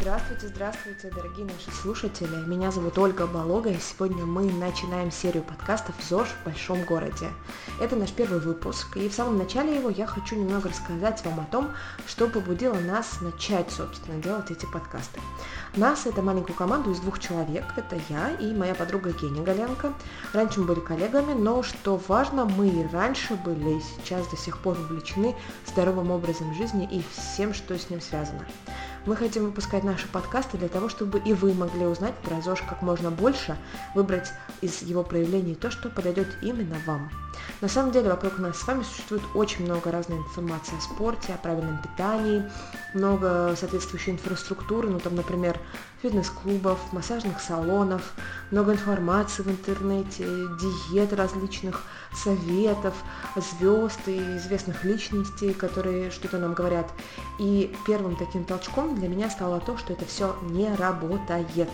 Здравствуйте, здравствуйте, дорогие наши слушатели. Меня зовут Ольга Болога, и сегодня мы начинаем серию подкастов «ЗОЖ в большом городе». Это наш первый выпуск, и в самом начале его я хочу немного рассказать вам о том, что побудило нас начать, собственно, делать эти подкасты. Нас, это маленькую команду из двух человек, это я и моя подруга Геня Галенко. Раньше мы были коллегами, но что важно, мы и раньше были, и сейчас до сих пор увлечены здоровым образом жизни и всем, что с ним связано. Мы хотим выпускать наши подкасты для того, чтобы и вы могли узнать про ЗОЖ как можно больше, выбрать из его проявлений то, что подойдет именно вам. На самом деле вокруг нас с вами существует очень много разной информации о спорте, о правильном питании, много соответствующей инфраструктуры, ну там, например, фитнес-клубов, массажных салонов, много информации в интернете, диет различных, советов, звезд и известных личностей, которые что-то нам говорят. И первым таким толчком для меня стало то, что это все не работает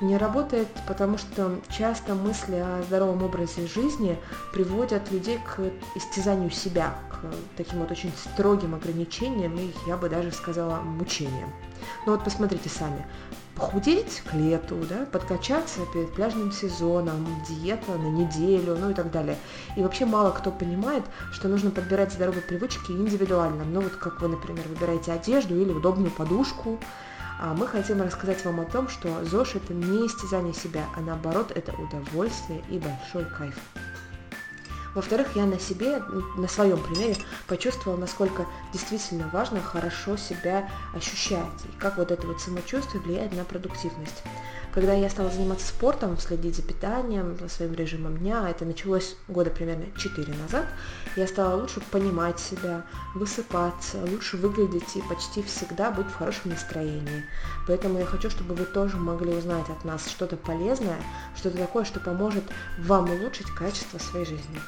не работает, потому что часто мысли о здоровом образе жизни приводят людей к истязанию себя, к таким вот очень строгим ограничениям и, я бы даже сказала, мучениям. Но вот посмотрите сами, похудеть к лету, да, подкачаться перед пляжным сезоном, диета на неделю, ну и так далее. И вообще мало кто понимает, что нужно подбирать здоровые привычки индивидуально. Ну вот как вы, например, выбираете одежду или удобную подушку, а мы хотим рассказать вам о том, что ЗОЖ – это не истязание себя, а наоборот, это удовольствие и большой кайф. Во-вторых, я на себе, на своем примере почувствовала, насколько действительно важно хорошо себя ощущать и как вот это вот самочувствие влияет на продуктивность. Когда я стала заниматься спортом, следить за питанием, за своим режимом дня, это началось года примерно 4 назад, я стала лучше понимать себя, высыпаться, лучше выглядеть и почти всегда быть в хорошем настроении. Поэтому я хочу, чтобы вы тоже могли узнать от нас что-то полезное, что-то такое, что поможет вам улучшить качество своей жизни.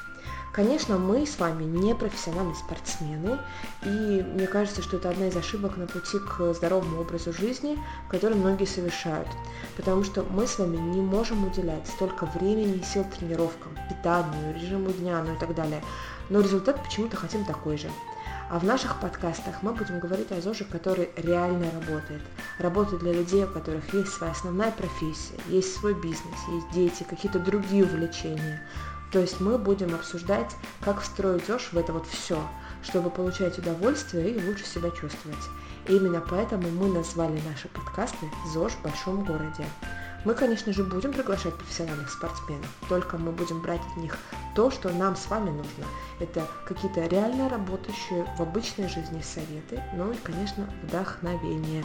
Конечно, мы с вами не профессиональные спортсмены, и мне кажется, что это одна из ошибок на пути к здоровому образу жизни, который многие совершают, потому что мы с вами не можем уделять столько времени и сил тренировкам, питанию, режиму дня, ну и так далее, но результат почему-то хотим такой же. А в наших подкастах мы будем говорить о ЗОЖе, который реально работает. Работает для людей, у которых есть своя основная профессия, есть свой бизнес, есть дети, какие-то другие увлечения. То есть мы будем обсуждать, как встроить ЗОЖ в это вот все, чтобы получать удовольствие и лучше себя чувствовать. И именно поэтому мы назвали наши подкасты «ЗОЖ в большом городе». Мы, конечно же, будем приглашать профессиональных спортсменов, только мы будем брать от них то, что нам с вами нужно. Это какие-то реально работающие в обычной жизни советы, ну и, конечно, вдохновение.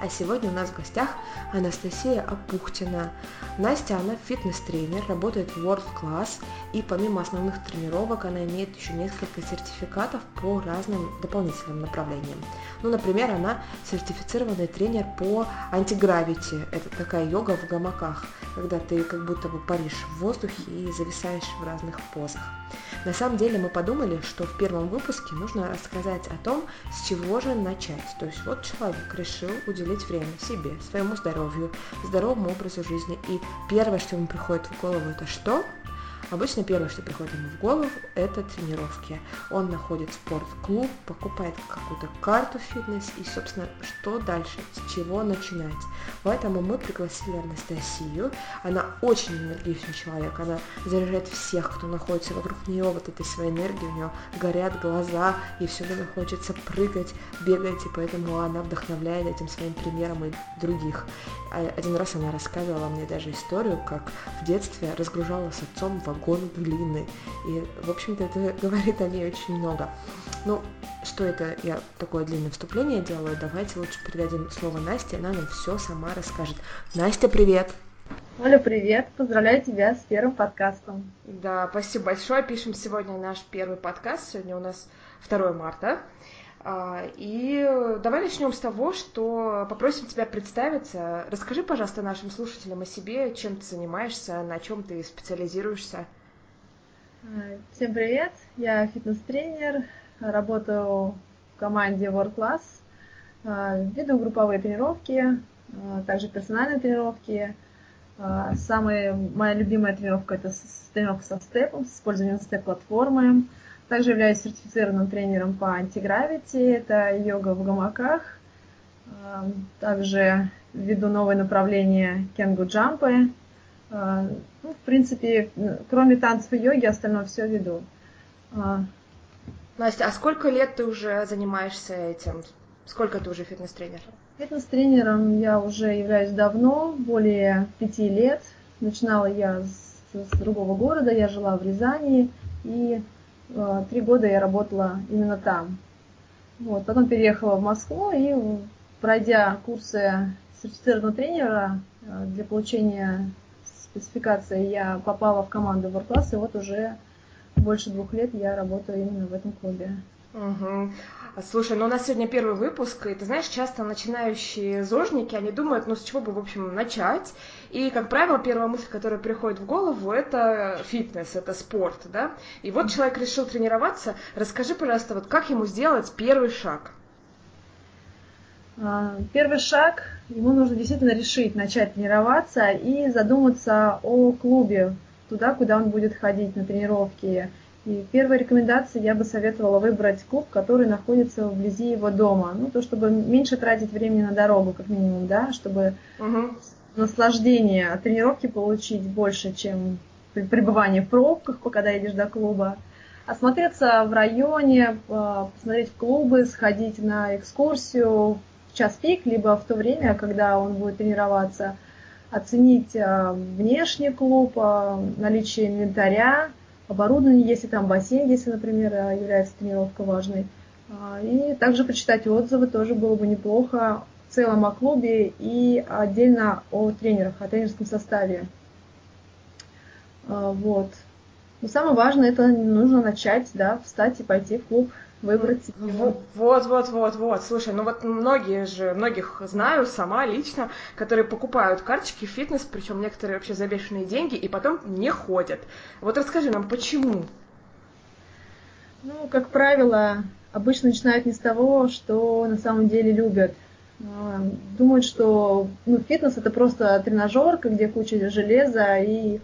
А сегодня у нас в гостях Анастасия Апухтина. Настя, она фитнес-тренер, работает в World Class, и помимо основных тренировок она имеет еще несколько сертификатов по разным дополнительным направлениям. Ну, например, она сертифицированный тренер по антигравити. Это такая йога в гамаках, когда ты как будто бы паришь в воздухе и зависаешь в разных позах. На самом деле мы подумали, что в первом выпуске нужно рассказать о том, с чего же начать. То есть вот человек решил уделить время себе, своему здоровью, здоровому образу жизни. И первое, что ему приходит в голову, это что? Обычно первое, что приходит ему в голову, это тренировки. Он находит спортклуб, покупает какую-то карту фитнес и, собственно, что дальше, с чего начинать. Поэтому мы пригласили Анастасию. Она очень энергичный человек, она заряжает всех, кто находится вокруг нее вот этой своей энергией, у нее горят глаза, и все время хочется прыгать, бегать, и поэтому она вдохновляет этим своим примером и других. А один раз она рассказывала мне даже историю, как в детстве разгружала с отцом в вагон глины. И, в общем-то, это говорит о ней очень много. Ну, что это я такое длинное вступление делаю, давайте лучше передадим слово Насте, она нам все сама расскажет. Настя, привет! Оля, привет! Поздравляю тебя с первым подкастом. Да, спасибо большое. Пишем сегодня наш первый подкаст. Сегодня у нас 2 марта. А, и давай начнем с того, что попросим тебя представиться. Расскажи, пожалуйста, нашим слушателям о себе, чем ты занимаешься, на чем ты специализируешься. Всем привет, я фитнес-тренер, работаю в команде World Class, а, веду групповые тренировки, а, также персональные тренировки. Самая моя любимая тренировка это тренировка со степом, с использованием степ-платформы. Также являюсь сертифицированным тренером по антигравити, это йога в гамаках. Также введу новое направление кенгу джампы. Ну, в принципе, кроме танцев и йоги, остальное все веду. Настя, а сколько лет ты уже занимаешься этим? Сколько ты уже фитнес-тренер? Фитнес-тренером я уже являюсь давно, более пяти лет. Начинала я с, с другого города, я жила в Рязани, и э, три года я работала именно там. Вот. Потом переехала в Москву и, пройдя курсы сертифицированного тренера э, для получения спецификации, я попала в команду World Class, и вот уже больше двух лет я работаю именно в этом клубе. Угу. Слушай, ну у нас сегодня первый выпуск, и ты знаешь, часто начинающие зожники, они думают, ну с чего бы, в общем, начать. И, как правило, первая мысль, которая приходит в голову, это фитнес, это спорт, да? И вот человек решил тренироваться. Расскажи, пожалуйста, вот как ему сделать первый шаг? А, первый шаг, ему нужно действительно решить начать тренироваться и задуматься о клубе, туда, куда он будет ходить на тренировки. И первая рекомендация я бы советовала выбрать клуб, который находится вблизи его дома. Ну, то, чтобы меньше тратить времени на дорогу, как минимум, да, чтобы угу. наслаждение от тренировки получить больше, чем пребывание в пробках, пока доедешь до клуба. Осмотреться в районе, а, посмотреть в клубы, сходить на экскурсию в час пик, либо в то время, когда он будет тренироваться – оценить а, внешний клуб, а, наличие инвентаря, оборудование, если там бассейн, если, например, а, является тренировка важной. И также почитать отзывы тоже было бы неплохо в целом о клубе и отдельно о тренерах, о тренерском составе. Вот. Но самое важное, это нужно начать, да, встать и пойти в клуб выбрать себе. Вот, вот, вот, вот. Слушай, ну вот многие же, многих знаю сама лично, которые покупают карточки в фитнес, причем некоторые вообще за бешеные деньги, и потом не ходят. Вот расскажи нам, почему? Ну, как правило, обычно начинают не с того, что на самом деле любят. А, думают, что ну, фитнес это просто тренажерка, где куча железа, и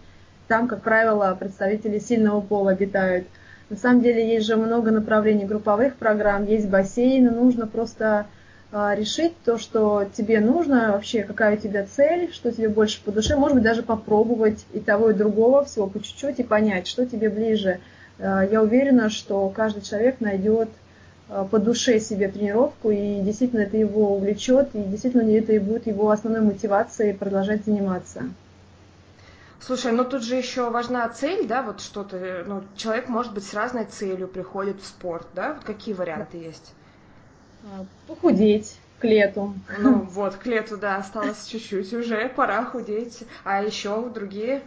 там, как правило, представители сильного пола обитают. На самом деле есть же много направлений групповых программ, есть бассейны, нужно просто а, решить то, что тебе нужно, вообще какая у тебя цель, что тебе больше по душе, может быть, даже попробовать и того, и другого, всего по чуть-чуть, и понять, что тебе ближе. А, я уверена, что каждый человек найдет а, по душе себе тренировку, и действительно это его увлечет, и действительно это и будет его основной мотивацией продолжать заниматься. Слушай, ну тут же еще важна цель, да, вот что-то, ну, человек может быть с разной целью приходит в спорт, да, вот какие варианты есть? А, похудеть к лету. Ну вот, к лету, да, осталось чуть-чуть уже, пора худеть. А еще другие?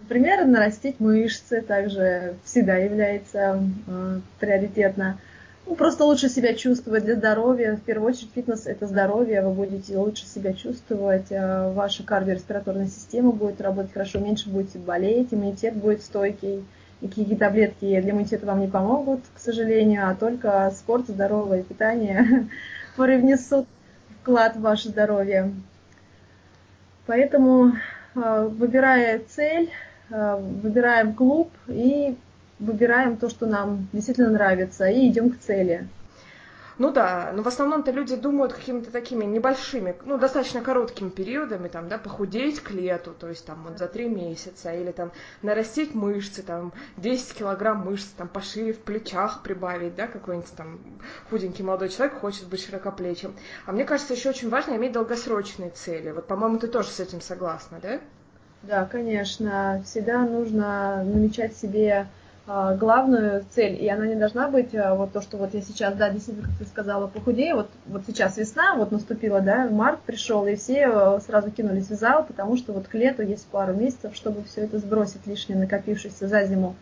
Например, нарастить мышцы также всегда является э, приоритетно. Ну, просто лучше себя чувствовать для здоровья. В первую очередь фитнес – это здоровье, вы будете лучше себя чувствовать, а ваша кардиореспираторная система будет работать хорошо, меньше будете болеть, иммунитет будет стойкий. Никакие таблетки для иммунитета вам не помогут, к сожалению, а только спорт, здоровое питание привнесут вклад в ваше здоровье. Поэтому, а, выбирая цель, а, выбираем клуб и выбираем то, что нам действительно нравится, и идем к цели. Ну да, но в основном-то люди думают какими-то такими небольшими, ну, достаточно короткими периодами, там, да, похудеть к лету, то есть там вот за три месяца, или там нарастить мышцы, там, 10 килограмм мышц, там, пошире в плечах прибавить, да, какой-нибудь там худенький молодой человек хочет быть широкоплечим. А мне кажется, еще очень важно иметь долгосрочные цели. Вот, по-моему, ты тоже с этим согласна, да? Да, конечно. Всегда нужно намечать себе главную цель, и она не должна быть а, вот то, что вот я сейчас, да, действительно, как ты сказала, похудею, вот, вот сейчас весна, вот наступила, да, март пришел, и все а, сразу кинулись в зал, потому что вот к лету есть пару месяцев, чтобы все это сбросить лишнее, накопившееся за зиму.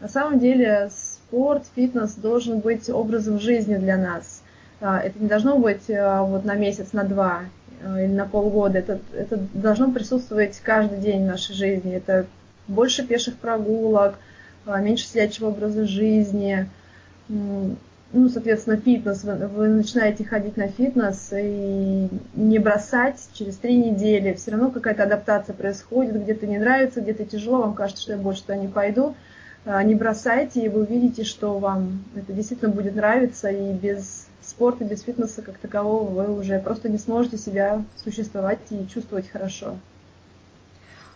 На самом деле спорт, фитнес должен быть образом жизни для нас. Это не должно быть вот на месяц, на два или на полгода. Это, это должно присутствовать каждый день в нашей жизни. Это больше пеших прогулок, а, меньше сидячего образа жизни, ну, соответственно, фитнес, вы, вы начинаете ходить на фитнес и не бросать через три недели, все равно какая-то адаптация происходит, где-то не нравится, где-то тяжело, вам кажется, что я больше туда не пойду, а, не бросайте, и вы увидите, что вам это действительно будет нравиться, и без спорта, без фитнеса как такового вы уже просто не сможете себя существовать и чувствовать хорошо.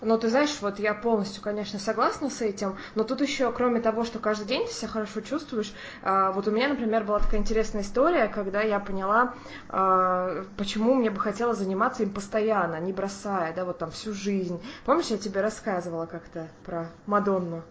Ну, ты знаешь, вот я полностью, конечно, согласна с этим, но тут еще, кроме того, что каждый день ты себя хорошо чувствуешь, а, вот у меня, например, была такая интересная история, когда я поняла, а, почему мне бы хотелось заниматься им постоянно, не бросая, да, вот там всю жизнь. Помнишь, я тебе рассказывала как-то про Мадонну?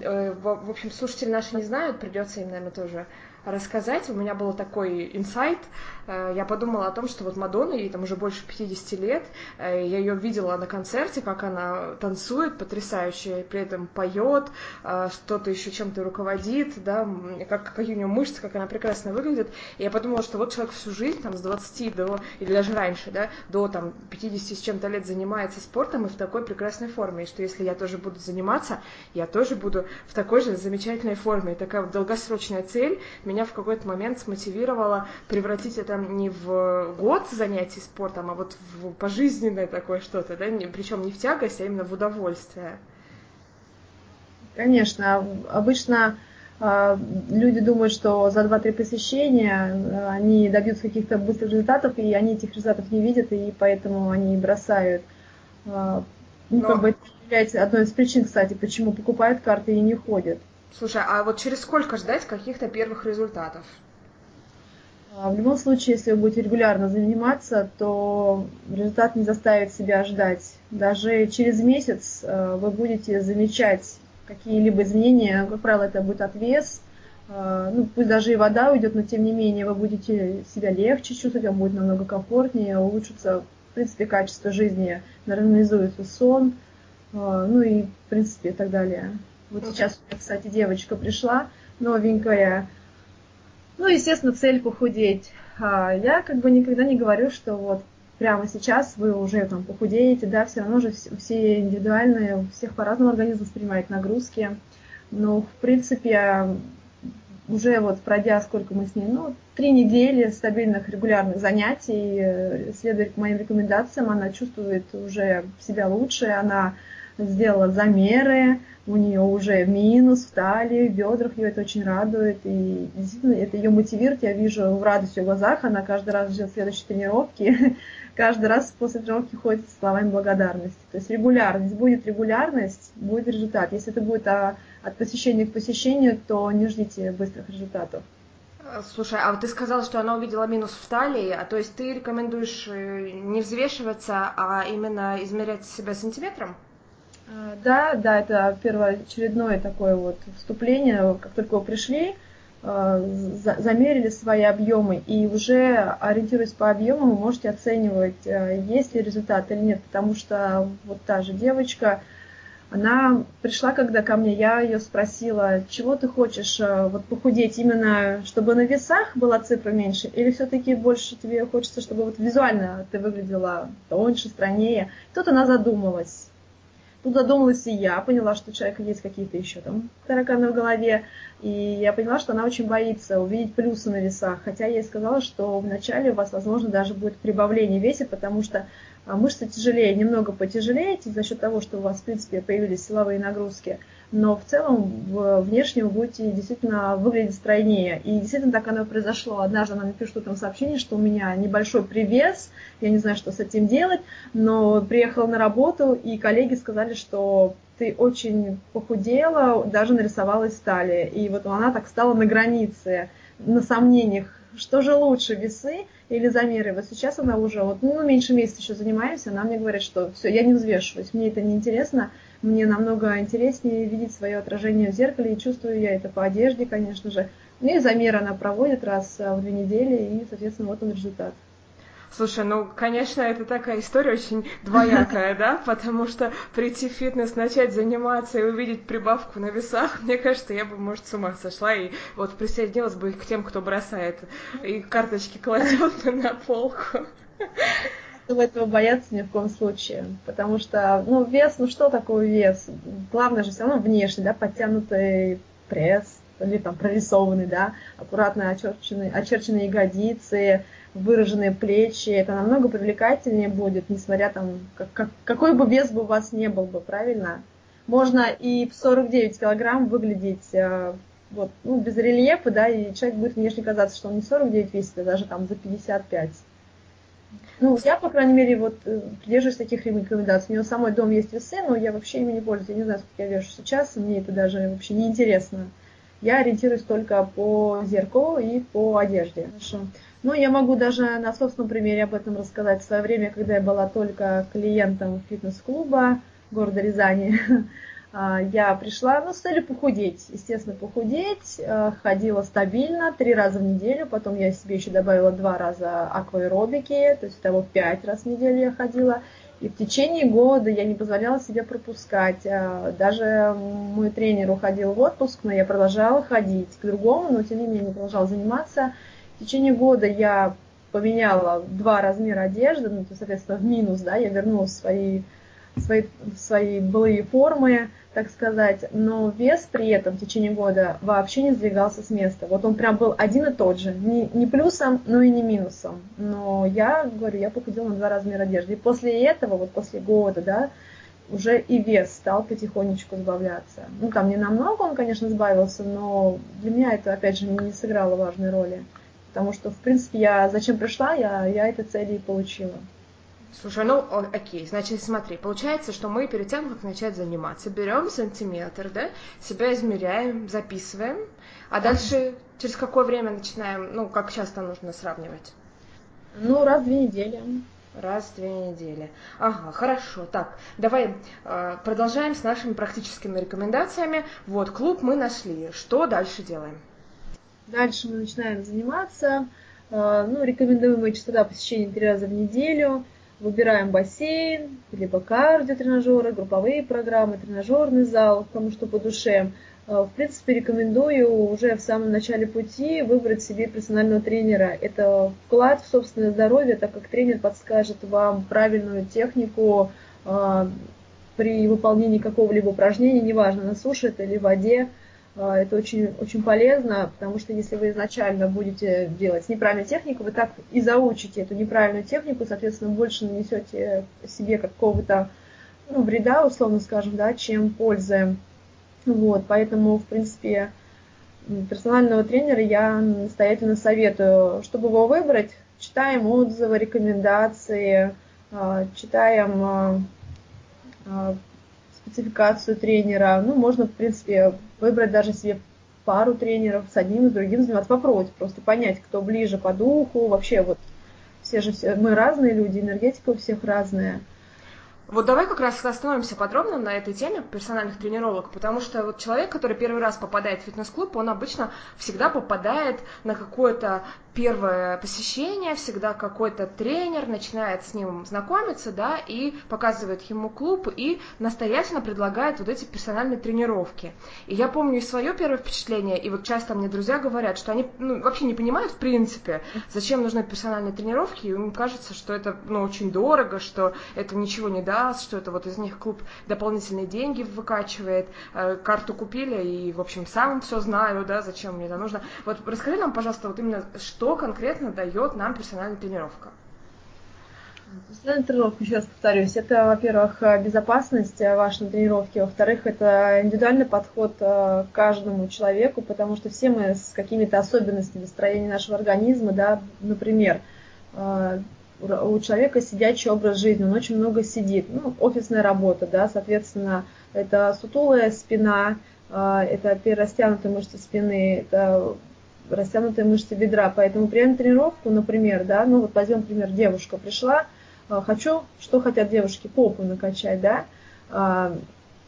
Э, в общем, слушатели наши не знают, придется им, наверное, тоже рассказать. У меня был такой инсайт. Э, я подумала о том, что вот Мадонна, ей там уже больше 50 лет, э, я ее видела на концерте, как она танцует потрясающе, при этом поет, э, что-то еще чем-то руководит, да, как, какие у нее мышцы, как она прекрасно выглядит. И я подумала, что вот человек всю жизнь, там, с 20 до, или даже раньше, да, до там 50 с чем-то лет занимается спортом и в такой прекрасной форме, и что если я тоже буду заниматься, я тоже буду в такой же замечательной форме. И такая вот долгосрочная цель меня меня в какой-то момент смотивировало превратить это не в год занятий спортом, а вот в пожизненное такое что-то, да, причем не в тягость, а именно в удовольствие. Конечно, обычно э, люди думают, что за 2-3 посещения э, они добьются каких-то быстрых результатов, и они этих результатов не видят, и поэтому они бросают. Э, ну, Но... как бы это является одной из причин, кстати, почему покупают карты и не ходят. Слушай, а вот через сколько ждать каких-то первых результатов? А, в любом случае, если вы будете регулярно заниматься, то результат не заставит себя ждать. Даже через месяц э, вы будете замечать какие-либо изменения. Как правило, это будет отвес. Э, ну, пусть даже и вода уйдет, но тем не менее вы будете себя легче чувствовать, вам будет намного комфортнее, улучшится, в принципе, качество жизни, нормализуется сон, э, ну и, в принципе, и так далее. Вот сейчас кстати, девочка пришла, новенькая. Ну, естественно, цель похудеть. А я как бы никогда не говорю, что вот прямо сейчас вы уже там похудеете, да, все равно же все индивидуальные, у всех по-разному организм воспринимает нагрузки. Но, в принципе, уже вот пройдя сколько мы с ней, ну, три недели стабильных регулярных занятий, э, следуя моим рекомендациям, она чувствует уже себя лучше, она сделала замеры, у нее уже минус в талии, в бедрах, ее это очень радует, и действительно это ее мотивирует, я вижу в радость ее глазах, она каждый раз ждет следующей тренировки, каждый раз после тренировки ходит с словами благодарности. То есть регулярность, будет регулярность, будет результат. Если это будет а, от посещения к посещению, то не ждите быстрых результатов. Слушай, а вот ты сказала, что она увидела минус в талии, а то есть ты рекомендуешь э, не взвешиваться, а именно измерять себя сантиметром? А, да, да, это первоочередное такое вот вступление. Как только вы пришли, а, замерили свои объемы и уже ориентируясь по объему, вы можете оценивать, а, есть ли результат или нет, потому что вот та же девочка, она пришла когда ко мне, я ее спросила, чего ты хочешь вот похудеть, именно чтобы на весах была цифра меньше, или все-таки больше тебе хочется, чтобы вот визуально ты выглядела тоньше, стройнее. Тут она задумалась. Тут задумалась и я, поняла, что у человека есть какие-то еще там тараканы в голове, и я поняла, что она очень боится увидеть плюсы на весах, хотя я ей сказала, что вначале у вас, возможно, даже будет прибавление веса, потому что а, мышцы тяжелее, немного потяжелеете за счет того, что у вас, в принципе, появились силовые нагрузки – но в целом внешне вы будете действительно выглядеть стройнее. И действительно так оно и произошло. Однажды она напишет утром сообщение, что у меня небольшой привес, я не знаю, что с этим делать, но приехала на работу, и коллеги сказали, что ты очень похудела, даже нарисовалась талия. И вот она так стала на границе, на сомнениях, что же лучше, весы или замеры. Вот сейчас она уже, вот, ну, меньше месяца еще занимаемся, она мне говорит, что все, я не взвешиваюсь, мне это не интересно, мне намного интереснее видеть свое отражение в зеркале, и чувствую я это по одежде, конечно же. Ну и замер она проводит раз в две недели, и, соответственно, вот он результат. Слушай, ну, конечно, это такая история очень двоякая, да, потому что прийти в фитнес, начать заниматься и увидеть прибавку на весах, мне кажется, я бы, может, с ума сошла и вот присоединилась бы к тем, кто бросает и карточки кладет на полку этого бояться ни в коем случае. Потому что, ну, вес, ну что такое вес? Главное же все равно внешне, да, подтянутый пресс, или там прорисованный, да, аккуратно очерченные, очерченные ягодицы, выраженные плечи. Это намного привлекательнее будет, несмотря там, как, как, какой бы вес бы у вас не был бы, правильно? Можно и в 49 килограмм выглядеть э, вот, ну, без рельефа, да, и человек будет внешне казаться, что он не 49 весит, а даже там за 55. Ну, я, по крайней мере, вот э, придерживаюсь таких рекомендаций. У него самой дом есть весы, но я вообще ими не пользуюсь. Я не знаю, сколько я вешу сейчас, мне это даже вообще не интересно. Я ориентируюсь только по зеркалу и по одежде. Хорошо. Ну, я могу даже на собственном примере об этом рассказать. В свое время, когда я была только клиентом фитнес-клуба города Рязани, я пришла, ну, с целью похудеть. Естественно, похудеть. А, ходила стабильно, три раза в неделю. Потом я себе еще добавила два раза акваэробики, то есть того пять раз в неделю я ходила. И в течение года я не позволяла себе пропускать. А, даже мой тренер уходил в отпуск, но я продолжала ходить к другому, но тем не менее продолжала заниматься. В течение года я поменяла два размера одежды, ну, соответственно, в минус, да, я вернула свои, свои, свои былые формы, так сказать, но вес при этом в течение года вообще не сдвигался с места. Вот он прям был один и тот же, не, не плюсом, но и не минусом. Но я говорю, я похудела на два размера одежды. И после этого, вот после года, да, уже и вес стал потихонечку сбавляться. Ну, там не намного он, конечно, сбавился, но для меня это, опять же, не сыграло важной роли. Потому что, в принципе, я зачем пришла, я, я этой цели и получила. Слушай, ну окей, значит, смотри, получается, что мы перед тем, как начать заниматься, берем сантиметр, да, себя измеряем, записываем, а дальше через какое время начинаем, ну, как часто нужно сравнивать? Ну, раз в две недели. Раз в две недели. Ага, хорошо. Так, давай э, продолжаем с нашими практическими рекомендациями. Вот, клуб мы нашли. Что дальше делаем? Дальше мы начинаем заниматься. Э, ну, рекомендуемая частота посещения три раза в неделю – Выбираем бассейн, либо кардиотренажеры, групповые программы, тренажерный зал, кому что по душе. Э, в принципе, рекомендую уже в самом начале пути выбрать себе персонального тренера. Это вклад в собственное здоровье, так как тренер подскажет вам правильную технику э, при выполнении какого-либо упражнения, неважно, на суше это или в воде, это очень, очень полезно, потому что если вы изначально будете делать неправильную технику, вы так и заучите эту неправильную технику, соответственно, больше нанесете себе какого-то ну, вреда, условно скажем, да, чем пользы. Вот, поэтому, в принципе, персонального тренера я настоятельно советую. Чтобы его выбрать, читаем отзывы, рекомендации, а, читаем а, спецификацию тренера. Ну, можно, в принципе, выбрать даже себе пару тренеров, с одним и с другим заниматься, попробовать, просто понять, кто ближе по духу, вообще вот все же все, мы разные люди, энергетика у всех разная. Вот давай как раз остановимся подробно на этой теме персональных тренировок, потому что вот человек, который первый раз попадает в фитнес-клуб, он обычно всегда попадает на какое-то первое посещение, всегда какой-то тренер начинает с ним знакомиться, да, и показывает ему клуб и настоятельно предлагает вот эти персональные тренировки. И я помню и свое первое впечатление, и вот часто мне друзья говорят, что они ну, вообще не понимают в принципе, зачем нужны персональные тренировки, и им кажется, что это ну, очень дорого, что это ничего не даст, что это вот из них клуб дополнительные деньги выкачивает, э, карту купили, и, в общем, сам все знаю, да, зачем мне это нужно. Вот расскажи нам, пожалуйста, вот именно, что конкретно дает нам персональная тренировка? Персональная тренировка, еще раз повторюсь, это, во-первых, безопасность вашей на тренировке, во-вторых, это индивидуальный подход э, к каждому человеку, потому что все мы с какими-то особенностями строения нашего организма, да, например, э, у человека сидячий образ жизни, он очень много сидит, ну, офисная работа, да, соответственно, это сутулая спина, э, это перерастянутые мышцы спины, это растянутые мышцы бедра. Поэтому при тренировку, например, да, ну вот возьмем пример, девушка пришла, а, хочу, что хотят девушки, попу накачать, да, а,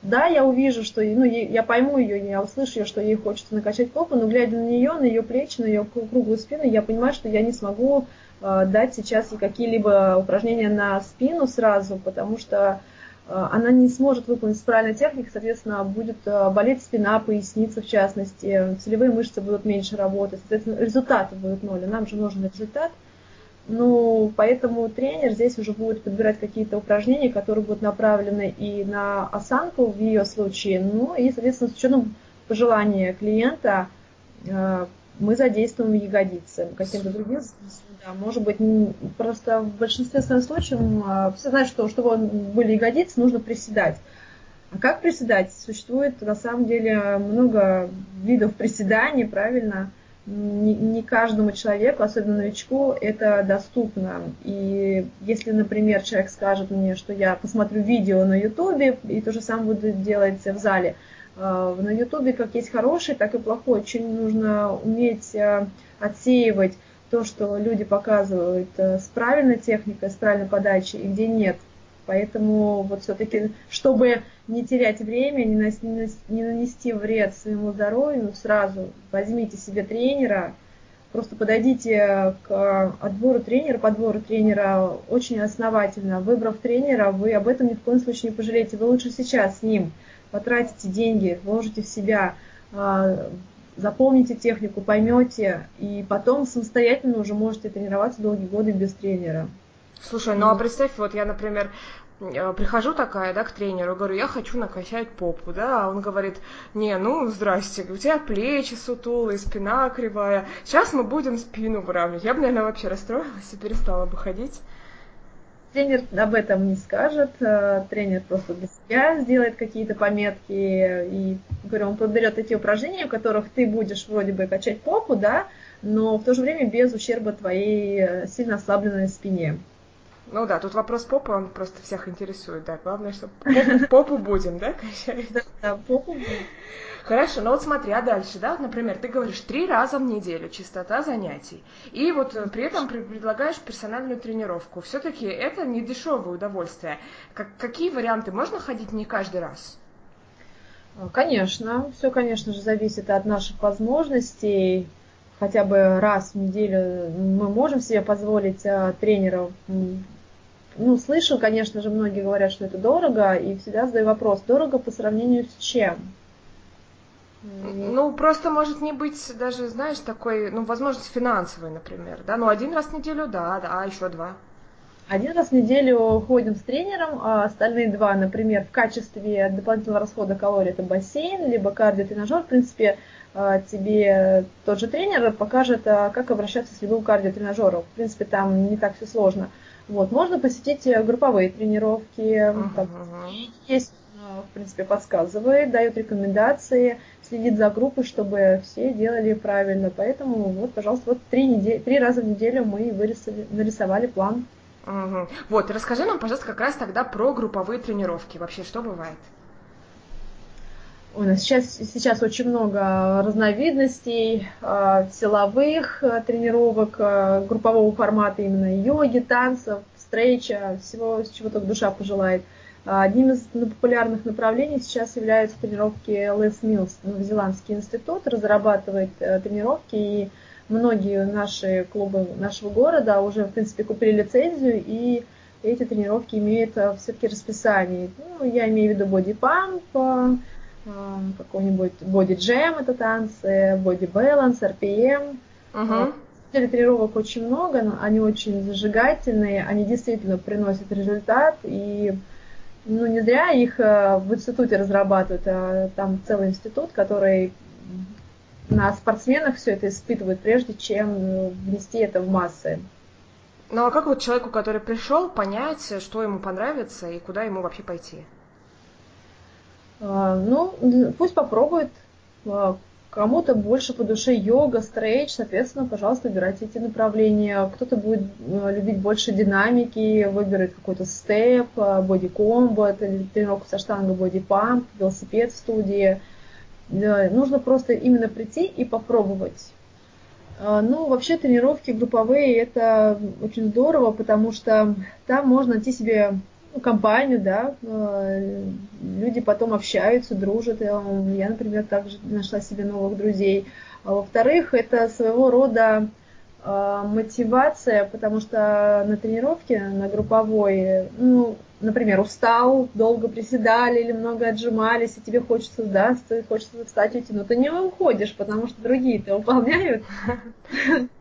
да, я увижу, что, ну, я пойму ее, я услышу ее, что ей хочется накачать попу, но глядя на нее, на ее плечи, на ее круглую спину, я понимаю, что я не смогу а, дать сейчас какие-либо упражнения на спину сразу, потому что Э, она не сможет выполнить правильной техникой, соответственно, будет э, болеть спина, поясница в частности, целевые мышцы будут меньше работать, соответственно, результаты будут ноль, нам же нужен результат. Ну, поэтому тренер здесь уже будет подбирать какие-то упражнения, которые будут направлены и на осанку в ее случае, ну и, соответственно, с учетом пожелания клиента э, мы задействуем ягодицы. Каким-то другим да, может быть, просто в большинстве своих случаев а, все знают, что чтобы были ягодицы, нужно приседать. А как приседать? Существует на самом деле много видов приседаний, правильно? Не, не каждому человеку, особенно новичку, это доступно. И если, например, человек скажет мне, что я посмотрю видео на Ютубе и то же самое буду делать в зале, на Ютубе как есть хороший, так и плохой. Очень нужно уметь э, отсеивать то, что люди показывают э, с правильной техникой, с правильной подачей, и где нет. Поэтому вот все-таки, чтобы не терять время, не, не нанести вред своему здоровью, сразу возьмите себе тренера, просто подойдите к отбору тренера, подбору тренера очень основательно. Выбрав тренера, вы об этом ни в коем случае не пожалеете. Вы лучше сейчас с ним потратите деньги, вложите в себя, а, запомните технику, поймете, и потом самостоятельно уже можете тренироваться долгие годы без тренера. Слушай, ну а представь, вот я, например, э, прихожу такая, да, к тренеру, говорю, я хочу накачать попу, да, а он говорит, не, ну, здрасте, у тебя плечи сутулые, спина кривая, сейчас мы будем спину выравнивать. Я бы, наверное, вообще расстроилась и перестала бы ходить. Тренер об этом не скажет, э, тренер просто для себя сделает какие-то пометки и, говорю, он подберет такие упражнения, в которых ты будешь вроде бы качать попу, да, но в то же время без ущерба твоей э, сильно ослабленной спине. Ну да, тут вопрос попы, он просто всех интересует, да. Главное, что попу, попу будем, да, качать? Да, да, попу будем. Хорошо, ну вот смотри, а дальше, да, например, ты говоришь три раза в неделю частота занятий, и вот э, при этом предлагаешь персональную тренировку. Все-таки это не дешевое удовольствие. Как, какие варианты? Можно ходить не каждый раз? Конечно, все, конечно же, зависит от наших возможностей. Хотя бы раз в неделю мы можем себе позволить а, тренеров ну, слышу, конечно же, многие говорят, что это дорого, и всегда задаю вопрос, дорого по сравнению с чем? Ну, просто может не быть даже, знаешь, такой, ну, возможность финансовой, например, да, ну, один раз в неделю, да, да, а еще два. Один раз в неделю ходим с тренером, а остальные два, например, в качестве дополнительного расхода калорий это бассейн, либо кардиотренажер. В принципе, а, тебе тот же тренер покажет, а, как обращаться с любым кардиотренажером. В принципе, там не так все сложно. Вот, можно посетить э, групповые тренировки, uh-huh. там, есть, э, в принципе, подсказывает, дает рекомендации, следит за группой, чтобы все делали правильно. Поэтому вот, пожалуйста, вот три, недели, три раза в неделю мы вырисовали, нарисовали план. Угу. Вот, расскажи нам, пожалуйста, как раз тогда про групповые тренировки. Вообще, что бывает? У нас сейчас, сейчас очень много разновидностей э, силовых э, тренировок, э, группового формата именно йоги, танцев, стрейча, всего, чего только душа пожелает. Одним из популярных направлений сейчас являются тренировки Les Mills. Новозеландский институт разрабатывает тренировки, и многие наши клубы нашего города уже, в принципе, купили лицензию, и эти тренировки имеют все-таки расписание. Ну, я имею в виду боди памп, какой-нибудь боди джем это танцы, боди баланс, RPM. Uh-huh. Тренировок очень много, но они очень зажигательные, они действительно приносят результат, и ну, не зря их э, в институте разрабатывают, а там целый институт, который на спортсменах все это испытывает, прежде чем внести это в массы. Ну а как вот человеку, который пришел, понять, что ему понравится и куда ему вообще пойти? А, ну, пусть попробует. А, кому-то больше по душе йога, стрейч, соответственно, пожалуйста, выбирайте эти направления. Кто-то будет а, любить больше динамики, выберет какой-то степ, боди-комбо, тренировку со штангой боди-памп, велосипед в студии. Нужно просто именно прийти и попробовать. Ну, вообще тренировки групповые это очень здорово, потому что там можно найти себе компанию, да, э, люди потом общаются, дружат. Я, например, также нашла себе новых друзей. А во-вторых, это своего рода э, мотивация, потому что на тренировке, на групповой, ну, например, устал, долго приседали или много отжимались, и тебе хочется сдаться, хочется встать уйти, но ты не уходишь, потому что другие это выполняют.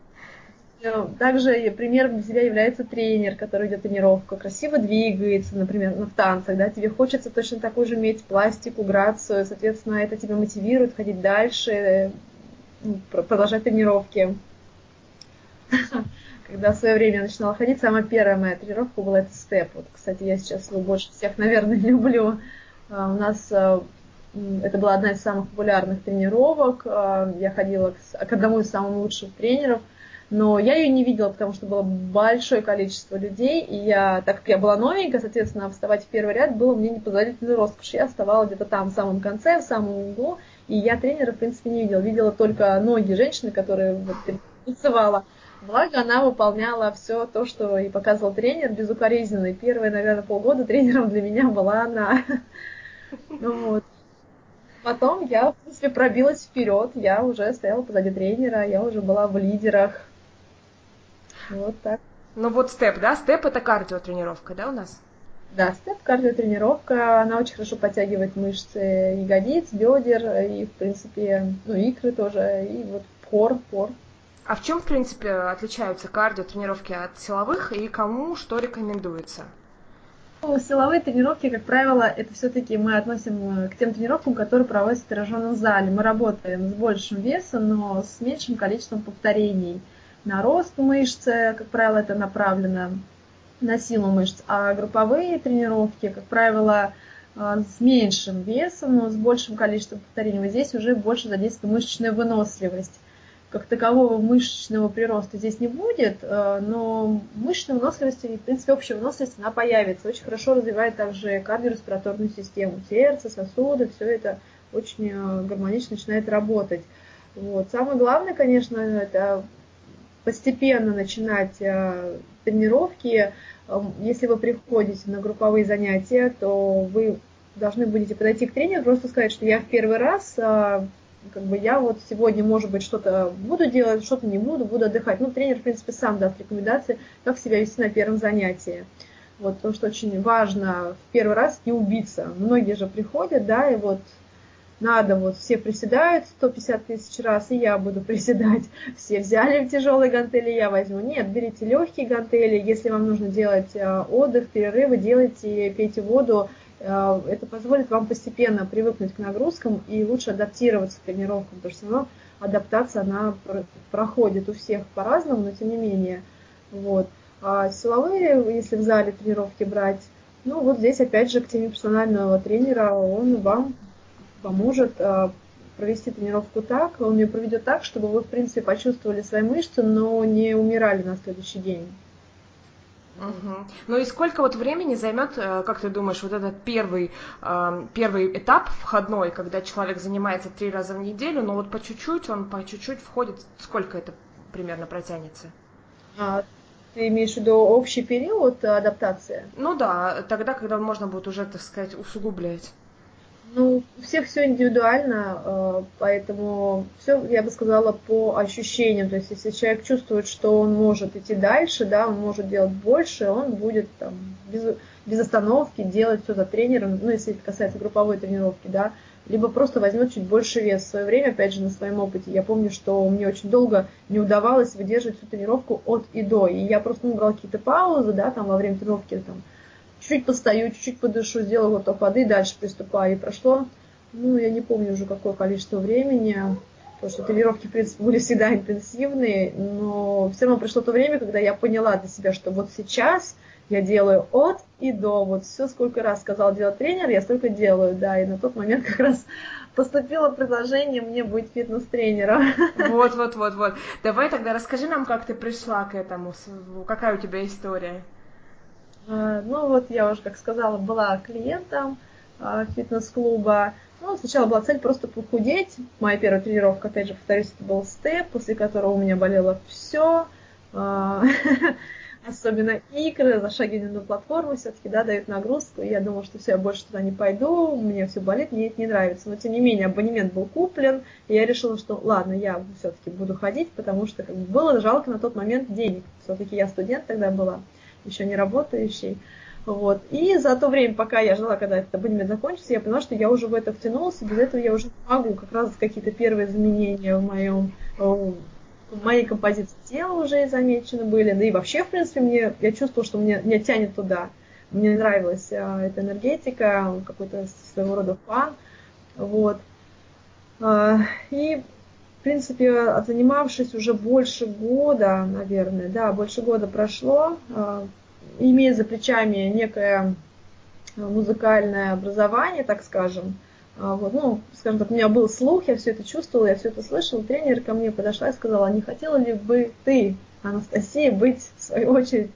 Э, также примером для себя является тренер, который идет тренировку, красиво двигается, например, в танцах, да, тебе хочется точно такую же иметь пластику, грацию, соответственно, это тебя мотивирует ходить дальше, ну, продолжать тренировки. Когда в свое время начинала ходить, самая первая моя тренировка была это степ. Вот, кстати, я сейчас его больше всех, наверное, люблю. У нас это была одна из самых популярных тренировок. Я ходила к одному из самых лучших тренеров – но я ее не видела, потому что было большое количество людей, и я, так как я была новенькая, соответственно, вставать в первый ряд было мне непозволительной роскошь. Я вставала где-то там, в самом конце, в самом углу, и я тренера, в принципе, не видела. Видела только ноги женщины, которые вот, танцевала. Благо, она выполняла все то, что и показывал тренер, безукоризненно. И первые, наверное, полгода тренером для меня была она. Ну вот. Потом я, в принципе, пробилась вперед, я уже стояла позади тренера, я уже была в лидерах. Вот так. Ну вот степ, да? Степ это кардиотренировка, да, у нас? Да, степ кардиотренировка, она очень хорошо подтягивает мышцы ягодиц, бедер и, в принципе, ну, икры тоже, и вот пор, пор. А в чем, в принципе, отличаются кардиотренировки от силовых и кому что рекомендуется? Ну, силовые тренировки, как правило, это все-таки мы относим к тем тренировкам, которые проводятся в тренажерном зале. Мы работаем с большим весом, но с меньшим количеством повторений на рост мышцы, как правило, это направлено на силу мышц, а групповые тренировки, как правило, э, с меньшим весом, но с большим количеством повторений. Вот здесь уже больше задействуется мышечная выносливость. Как такового мышечного прироста здесь не будет, э, но мышечная выносливость и, в принципе, общая выносливость, она появится. Очень хорошо развивает также кардиореспираторную систему. Сердце, сосуды, все это очень э, гармонично начинает работать. Вот. Самое главное, конечно, это постепенно начинать э, тренировки. Эм, если вы приходите на групповые занятия, то вы должны будете подойти к тренеру, просто сказать, что я в первый раз, э, как бы я вот сегодня, может быть, что-то буду делать, что-то не буду, буду отдыхать. Ну, тренер, в принципе, сам даст рекомендации, как себя вести на первом занятии. Вот, потому что очень важно в первый раз не убиться. Многие же приходят, да, и вот надо, вот все приседают 150 тысяч раз, и я буду приседать. Все взяли тяжелые гантели, я возьму. Нет, берите легкие гантели, если вам нужно делать э, отдых, перерывы, делайте, пейте воду. Э, это позволит вам постепенно привыкнуть к нагрузкам и лучше адаптироваться к тренировкам, потому что равно адаптация, она проходит у всех по-разному, но тем не менее. Вот. А силовые, если в зале тренировки брать, ну вот здесь опять же к теме персонального тренера, он вам поможет э, провести тренировку так, он ее проведет так, чтобы вы, в принципе, почувствовали свои мышцы, но не умирали на следующий день. Угу. Ну и сколько вот времени займет, э, как ты думаешь, вот этот первый, э, первый этап входной, когда человек занимается три раза в неделю, но вот по чуть-чуть, он по чуть-чуть входит, сколько это примерно протянется? А, ты имеешь в виду общий период адаптации? Ну да, тогда, когда можно будет уже, так сказать, усугублять. Ну, у всех все индивидуально, э, поэтому все, я бы сказала, по ощущениям. То есть, если человек чувствует, что он может идти дальше, да, он может делать больше, он будет там без, без остановки делать все за тренером, ну, если это касается групповой тренировки, да, либо просто возьмет чуть больше вес. В свое время, опять же, на своем опыте, я помню, что мне очень долго не удавалось выдерживать всю тренировку от и до. И я просто ну, брала какие-то паузы, да, там во время тренировки, там, чуть-чуть постою, чуть-чуть подышу, сделаю глоток воды, дальше приступаю. И прошло, ну, я не помню уже какое количество времени, потому что тренировки, в принципе, были всегда интенсивные, но все равно пришло то время, когда я поняла для себя, что вот сейчас я делаю от и до. Вот все, сколько раз сказал делать тренер, я столько делаю, да. И на тот момент как раз поступило предложение мне быть фитнес-тренером. Вот, вот, вот, вот. Давай тогда расскажи нам, как ты пришла к этому, какая у тебя история. А, ну вот я уже, как сказала, была клиентом а, фитнес-клуба. Ну, сначала была цель просто похудеть. Моя первая тренировка, опять же, повторюсь, это был степ, после которого у меня болело все. А, особенно икры, зашагивание на платформу все-таки, да, дают нагрузку. Я думала, что все, я больше туда не пойду, мне все болит, мне это не нравится. Но, тем не менее, абонемент был куплен, и я решила, что ладно, я все-таки буду ходить, потому что как бы, было жалко на тот момент денег. Все-таки я студент тогда была еще не работающий. Вот. И за то время, пока я ждала, когда этот абонемент закончится, я поняла, что я уже в это втянулась, и без этого я уже не могу. Как раз какие-то первые изменения в моем в моей композиции тела уже замечены были. Да и вообще, в принципе, мне, я чувствовала, что мне, меня тянет туда. Мне нравилась а, эта энергетика, какой-то своего рода фан. Вот. А, и, в принципе, занимавшись уже больше года, наверное, да, больше года прошло, а, имея за плечами некое музыкальное образование, так скажем. А, вот, ну, скажем так, у меня был слух, я все это чувствовала, я все это слышала. Тренер ко мне подошла и сказала, не хотела ли бы ты, Анастасия, быть, в свою очередь,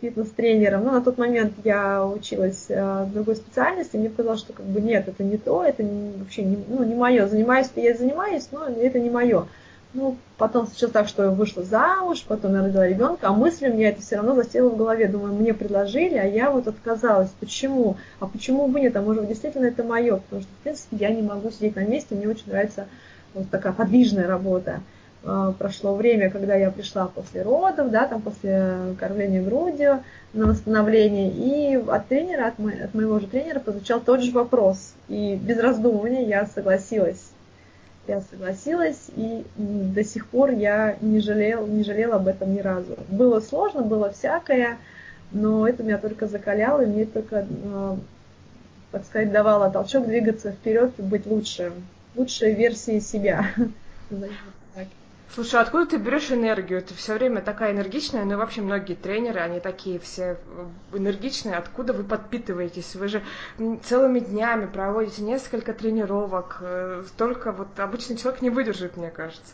фитнес-тренером. Но на тот момент я училась э, в другой специальности, мне показалось, что как бы нет, это не то, это не, вообще не, ну, не мое. Занимаюсь-то я занимаюсь, но это не мое. Ну, потом сейчас так, что я вышла замуж, потом я родила ребенка, а мысли у меня это все равно засело в голове. Думаю, мне предложили, а я вот отказалась. Почему? А почему бы нет? А может быть, действительно это мое? Потому что, в принципе, я не могу сидеть на месте, мне очень нравится вот такая подвижная работа. А, прошло время, когда я пришла после родов, да, там после кормления грудью на восстановление, и от тренера, от, мо- от моего же тренера прозвучал тот же вопрос. И без раздумывания я согласилась я согласилась, и до сих пор я не жалела, не жалела об этом ни разу. Было сложно, было всякое, но это меня только закаляло, и мне только, э, так сказать, давало толчок двигаться вперед и быть лучше, лучшей версией себя. Слушай, а откуда ты берешь энергию? Ты все время такая энергичная, ну и вообще многие тренеры, они такие все э, энергичные. Откуда вы подпитываетесь? Вы же целыми днями проводите несколько тренировок. Э, столько вот обычный человек не выдержит, мне кажется.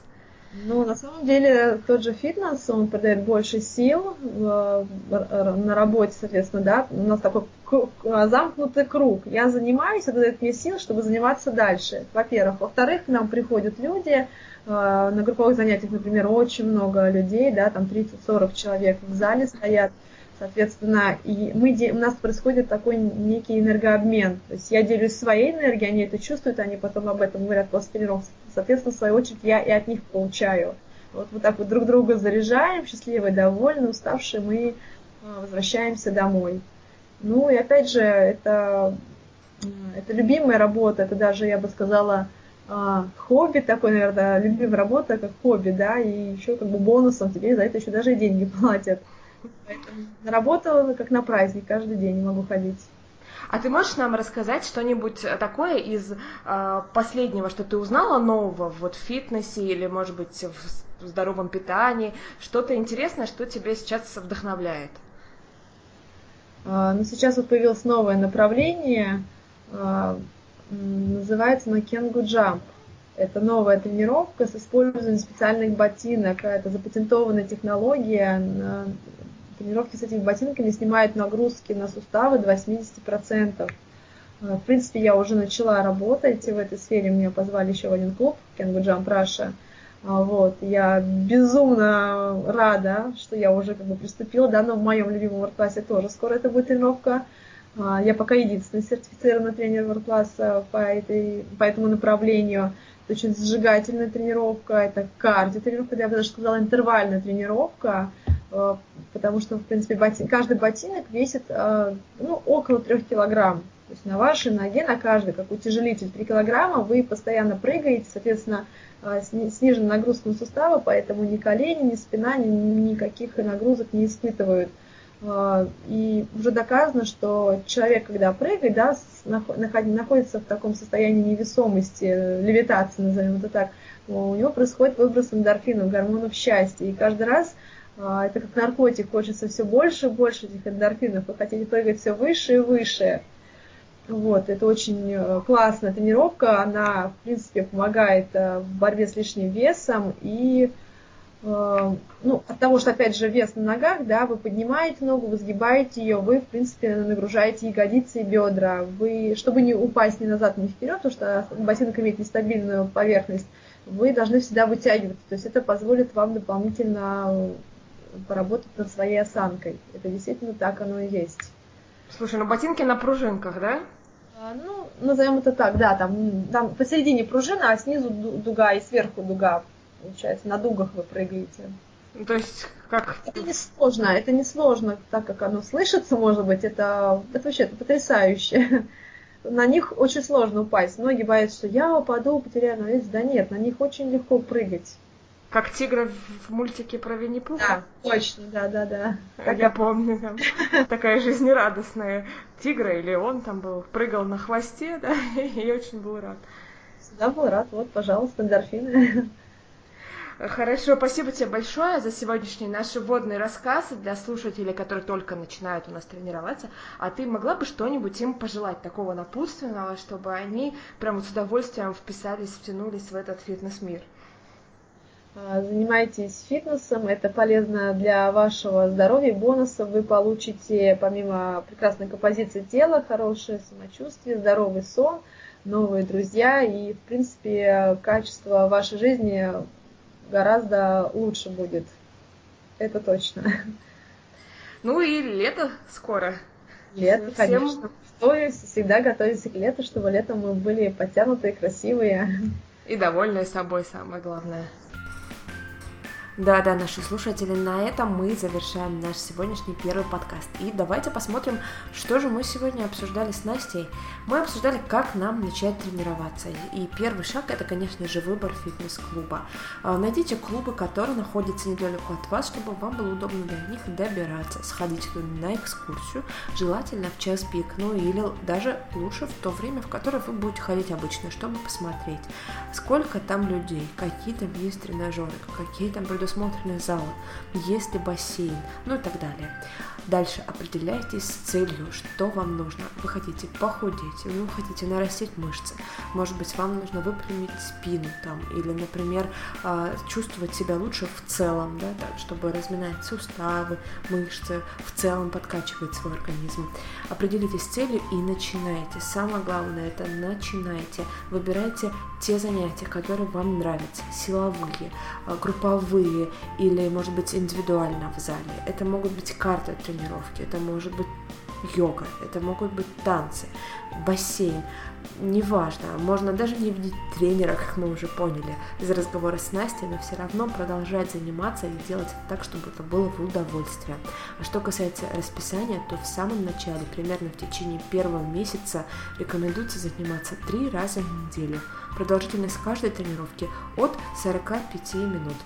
Ну, на самом деле, тот же фитнес, он придает больше сил на работе, соответственно, да. У нас такой замкнутый круг. Я занимаюсь, это дает мне сил, чтобы заниматься дальше, во-первых. Во-вторых, к нам приходят люди, Э, на групповых занятиях, например, очень много людей, да, там 30-40 человек в зале стоят, соответственно, и мы, у нас происходит такой некий энергообмен. То есть я делюсь своей энергией, они это чувствуют, они потом об этом говорят после тренировки. Соответственно, в свою очередь, я и от них получаю. Вот, вот так вот друг друга заряжаем, счастливые, довольны, уставшие, мы э, возвращаемся домой. Ну и опять же, это, это любимая работа, это даже, я бы сказала, а, хобби такой, наверное, любимая работа как хобби, да, и еще как бы бонусом тебе за это еще даже и деньги платят. Поэтому на работу как на праздник, каждый день могу ходить. А ты можешь нам рассказать что-нибудь такое из э, последнего, что ты узнала нового вот в фитнесе или, может быть, в здоровом питании? Что-то интересное, что тебя сейчас вдохновляет? А, ну, сейчас вот появилось новое направление. А, называется Макенгу Jump. Это новая тренировка с использованием специальных ботинок. Это запатентованная технология. Тренировки с этими ботинками снимают нагрузки на суставы до 80%. В принципе, я уже начала работать в этой сфере. Меня позвали еще в один клуб, Кенгу Jump Russia. Вот, я безумно рада, что я уже как бы приступила, да, но в моем любимом ворклассе тоже скоро это будет тренировка а, я пока единственный сертифицированный тренер воркласса по, по этому направлению. Это очень зажигательная тренировка, это кардио-тренировка, я бы даже сказала интервальная тренировка, а, потому что, в принципе, ботин, каждый ботинок весит а, ну, около 3 килограмм. То есть на вашей ноге, на каждой, как утяжелитель 3 килограмма, вы постоянно прыгаете, соответственно, снижена нагрузка на суставы, поэтому ни колени, ни спина, ни, никаких нагрузок не испытывают. А, и уже доказано, что человек, когда прыгает, да, находится в таком состоянии невесомости, левитации, назовем это так, у него происходит выброс эндорфинов, гормонов счастья. И каждый раз а, это как наркотик, хочется все больше и больше этих эндорфинов. Вы хотите прыгать все выше и выше. Вот, это очень э, классная тренировка, она, в принципе, помогает э, в борьбе с лишним весом и Э, ну, от того, что, опять же, вес на ногах, да, вы поднимаете ногу, вы сгибаете ее, вы, в принципе, нагружаете ягодицы и бедра. Вы, чтобы не упасть ни назад, ни вперед, потому что ботинок имеет нестабильную поверхность, вы должны всегда вытягиваться. То есть это позволит вам дополнительно поработать над своей осанкой. Это действительно так оно и есть. Слушай, ну ботинки на пружинках, да? А, ну, назовем это так, да, там, там посередине пружина, а снизу дуга и сверху дуга получается, на дугах вы прыгаете. Ну, то есть как... Это не сложно, это не сложно, так как оно слышится, может быть, это, это вообще это потрясающе. На них очень сложно упасть. Многие боятся, что я упаду, потеряю вес. Да нет, на них очень легко прыгать. Как тигр в мультике про Винни-Пуха? Да, точно, да, да, да. Как я помню, там такая жизнерадостная тигра, или он там был, прыгал на хвосте, да, и очень был рад. Всегда был рад, вот, пожалуйста, эндорфины. Хорошо, спасибо тебе большое за сегодняшний наш вводный рассказ для слушателей, которые только начинают у нас тренироваться. А ты могла бы что-нибудь им пожелать такого напутственного, чтобы они прямо с удовольствием вписались, втянулись в этот фитнес-мир? А, занимайтесь фитнесом, это полезно для вашего здоровья, бонусов вы получите помимо прекрасной композиции тела, хорошее самочувствие, здоровый сон, новые друзья и, в принципе, качество вашей жизни гораздо лучше будет. Это точно. Ну и лето скоро. Лето, Всем... конечно. Стоит всегда готовиться к лету, чтобы летом мы были подтянутые, красивые. И довольные собой, самое главное. Да-да, наши слушатели, на этом мы завершаем наш сегодняшний первый подкаст. И давайте посмотрим, что же мы сегодня обсуждали с Настей. Мы обсуждали, как нам начать тренироваться. И первый шаг это, конечно же, выбор фитнес-клуба. А, найдите клубы, которые находятся недалеко от вас, чтобы вам было удобно до них добираться. Сходите туда на экскурсию, желательно в час пик, ну или даже лучше в то время, в которое вы будете ходить обычно, чтобы посмотреть, сколько там людей, какие там есть тренажеры, какие там предусмотрены предусмотрены залы, есть ли бассейн, ну и так далее. Дальше определяйтесь с целью, что вам нужно. Вы хотите похудеть, вы хотите нарастить мышцы, может быть, вам нужно выпрямить спину там, или, например, а, чувствовать себя лучше в целом, да, так, чтобы разминать суставы, мышцы, в целом подкачивать свой организм. Определитесь с целью и начинайте. Самое главное это начинайте. Выбирайте те занятия, которые вам нравятся, силовые, а, групповые или, может быть, индивидуально в зале. Это могут быть карты тренировки, это может быть йога, это могут быть танцы, бассейн, неважно, можно даже не видеть тренера, как мы уже поняли из разговора с Настей, но все равно продолжать заниматься и делать так, чтобы это было в удовольствие. А что касается расписания, то в самом начале, примерно в течение первого месяца, рекомендуется заниматься три раза в неделю. Продолжительность каждой тренировки от 45 минут.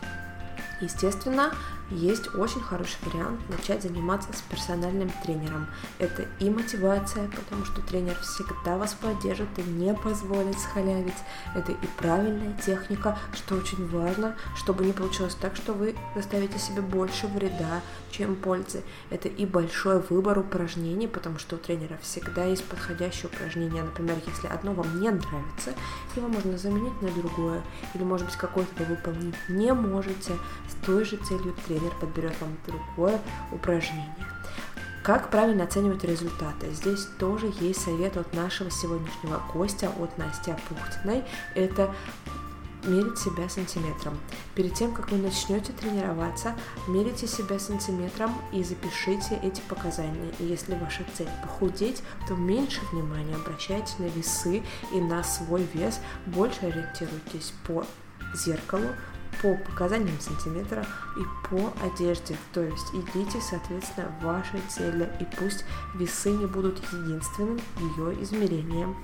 Естественно, есть очень хороший вариант начать заниматься с персональным тренером. Это и мотивация, потому что тренер всегда вас поддержит и не позволит схалявить. Это и правильная техника, что очень важно, чтобы не получилось так, что вы доставите себе больше вреда, чем пользы. Это и большой выбор упражнений, потому что у тренера всегда есть подходящее упражнение. Например, если одно вам не нравится, его можно заменить на другое. Или, может быть, какое-то вы выполнить не можете с той же целью тренера тренер подберет вам другое упражнение. Как правильно оценивать результаты? Здесь тоже есть совет от нашего сегодняшнего гостя, от Насти Апухтиной. Это мерить себя сантиметром. Перед тем, как вы начнете тренироваться, мерите себя сантиметром и запишите эти показания. И если ваша цель похудеть, то меньше внимания обращайте на весы и на свой вес, больше ориентируйтесь по зеркалу, по показаниям сантиметра и по одежде. То есть идите, соответственно, вашей цели, и пусть весы не будут единственным ее измерением.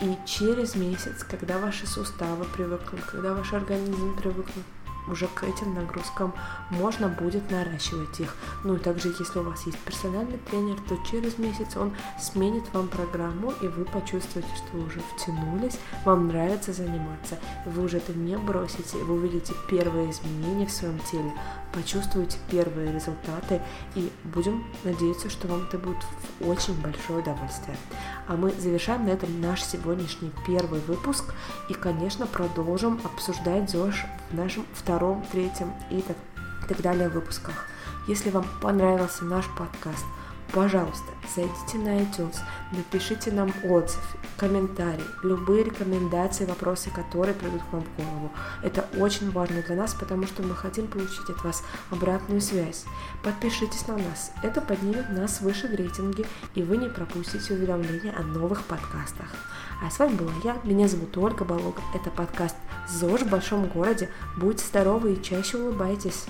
И через месяц, когда ваши суставы привыкнут, когда ваш организм привыкнут уже к этим нагрузкам можно будет наращивать их. Ну и также, если у вас есть персональный тренер, то через месяц он сменит вам программу, и вы почувствуете, что вы уже втянулись, вам нравится заниматься, вы уже это не бросите, вы увидите первые изменения в своем теле, почувствуете первые результаты, и будем надеяться, что вам это будет в очень большое удовольствие. А мы завершаем на этом наш сегодняшний первый выпуск, и, конечно, продолжим обсуждать ЗОЖ в нашем втором третьем и так, и так далее выпусках. Если вам понравился наш подкаст, пожалуйста, зайдите на iTunes, напишите нам отзыв, комментарий, любые рекомендации, вопросы, которые придут к вам в голову. Это очень важно для нас, потому что мы хотим получить от вас обратную связь. Подпишитесь на нас, это поднимет нас выше в рейтинге, и вы не пропустите уведомления о новых подкастах. А с вами была я, меня зовут Ольга Балога, это подкаст ЗОЖ в большом городе. Будьте здоровы и чаще улыбайтесь.